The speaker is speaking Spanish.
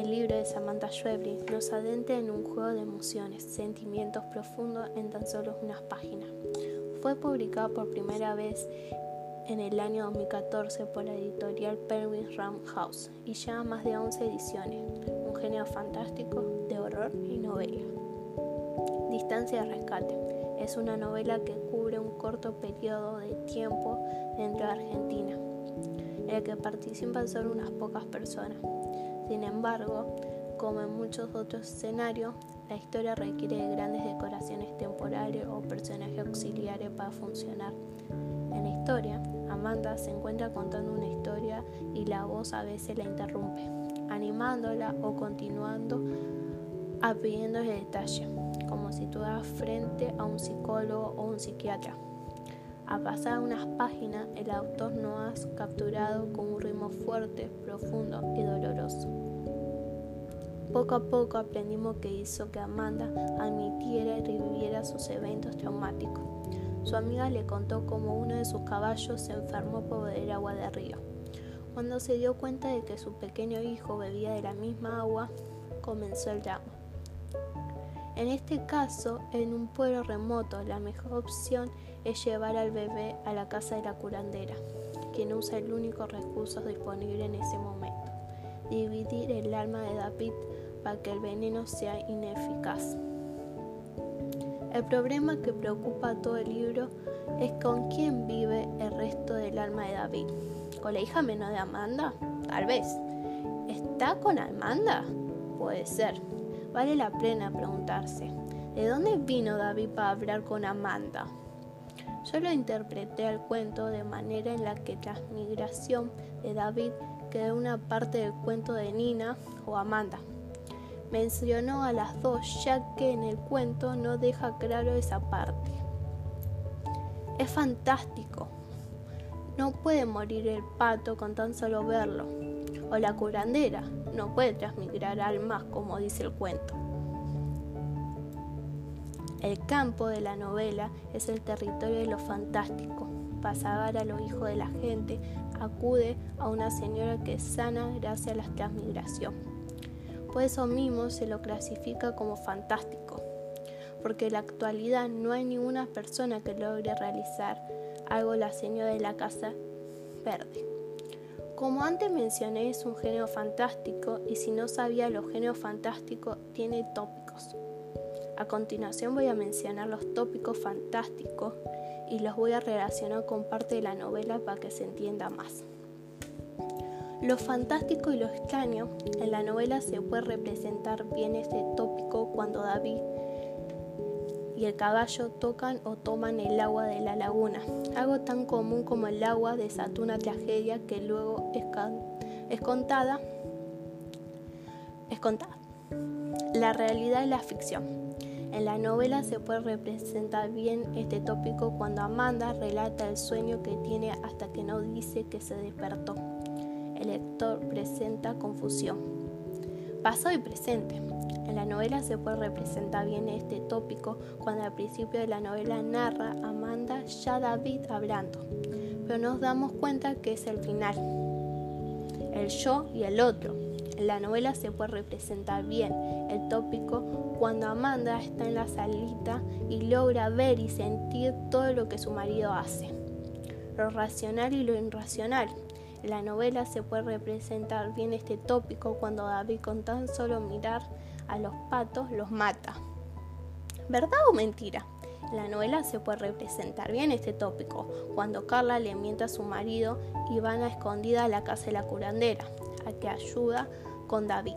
El libro de Samantha Schweblin nos adentra en un juego de emociones, sentimientos profundos en tan solo unas páginas. Fue publicado por primera vez en el año 2014 por la editorial Penguin Ram House y lleva más de 11 ediciones, un género fantástico de horror y novela. Distancia de rescate es una novela que cubre un corto periodo de tiempo dentro de Argentina, en el que participan solo unas pocas personas. Sin embargo, como en muchos otros escenarios, la historia requiere de grandes decoraciones temporales o personajes auxiliares para funcionar. En la historia, Amanda se encuentra contando una historia y la voz a veces la interrumpe, animándola o continuando a pidiendo detalle, como si estuviera frente a un psicólogo o un psiquiatra. A pasar unas páginas, el autor nos ha capturado con un ritmo fuerte, profundo y doloroso. Poco a poco aprendimos que hizo que Amanda admitiera y reviviera sus eventos traumáticos. Su amiga le contó cómo uno de sus caballos se enfermó por beber agua de río. Cuando se dio cuenta de que su pequeño hijo bebía de la misma agua, comenzó el drama. En este caso, en un pueblo remoto, la mejor opción es llevar al bebé a la casa de la curandera, quien usa el único recurso disponible en ese momento, dividir el alma de David para que el veneno sea ineficaz. El problema que preocupa a todo el libro es con quién vive el resto del alma de David. ¿Con la hija menor de Amanda? Tal vez. ¿Está con Amanda? Puede ser. Vale la pena preguntarse, ¿de dónde vino David para hablar con Amanda? Yo lo interpreté al cuento de manera en la que transmigración de David quedó una parte del cuento de Nina o Amanda. Mencionó a las dos ya que en el cuento no deja claro esa parte. Es fantástico. No puede morir el pato con tan solo verlo. O la curandera no puede transmigrar almas como dice el cuento. El campo de la novela es el territorio de lo fantástico. Para salvar a los hijos de la gente, acude a una señora que sana gracias a la transmigración. Por eso mismo se lo clasifica como fantástico, porque en la actualidad no hay ninguna persona que logre realizar algo la señora de la casa verde. Como antes mencioné, es un género fantástico y si no sabía los géneros fantásticos, tiene tópicos. A continuación voy a mencionar los tópicos fantásticos y los voy a relacionar con parte de la novela para que se entienda más. Lo fantástico y lo extraño en la novela se puede representar bien este tópico cuando David y el caballo tocan o toman el agua de la laguna, algo tan común como el agua desata una tragedia que luego es, es contada. Es contada. La realidad y la ficción. En la novela se puede representar bien este tópico cuando Amanda relata el sueño que tiene hasta que no dice que se despertó. El lector presenta confusión. Pasado y presente. En la novela se puede representar bien este tópico cuando al principio de la novela narra Amanda ya David hablando, pero nos damos cuenta que es el final. El yo y el otro. En la novela se puede representar bien el tópico cuando Amanda está en la salita y logra ver y sentir todo lo que su marido hace, lo racional y lo irracional. La novela se puede representar bien este tópico cuando David con tan solo mirar a los patos los mata. ¿Verdad o mentira? En la novela se puede representar bien este tópico cuando Carla le miente a su marido y van a escondida a la casa de la curandera, a que ayuda con David.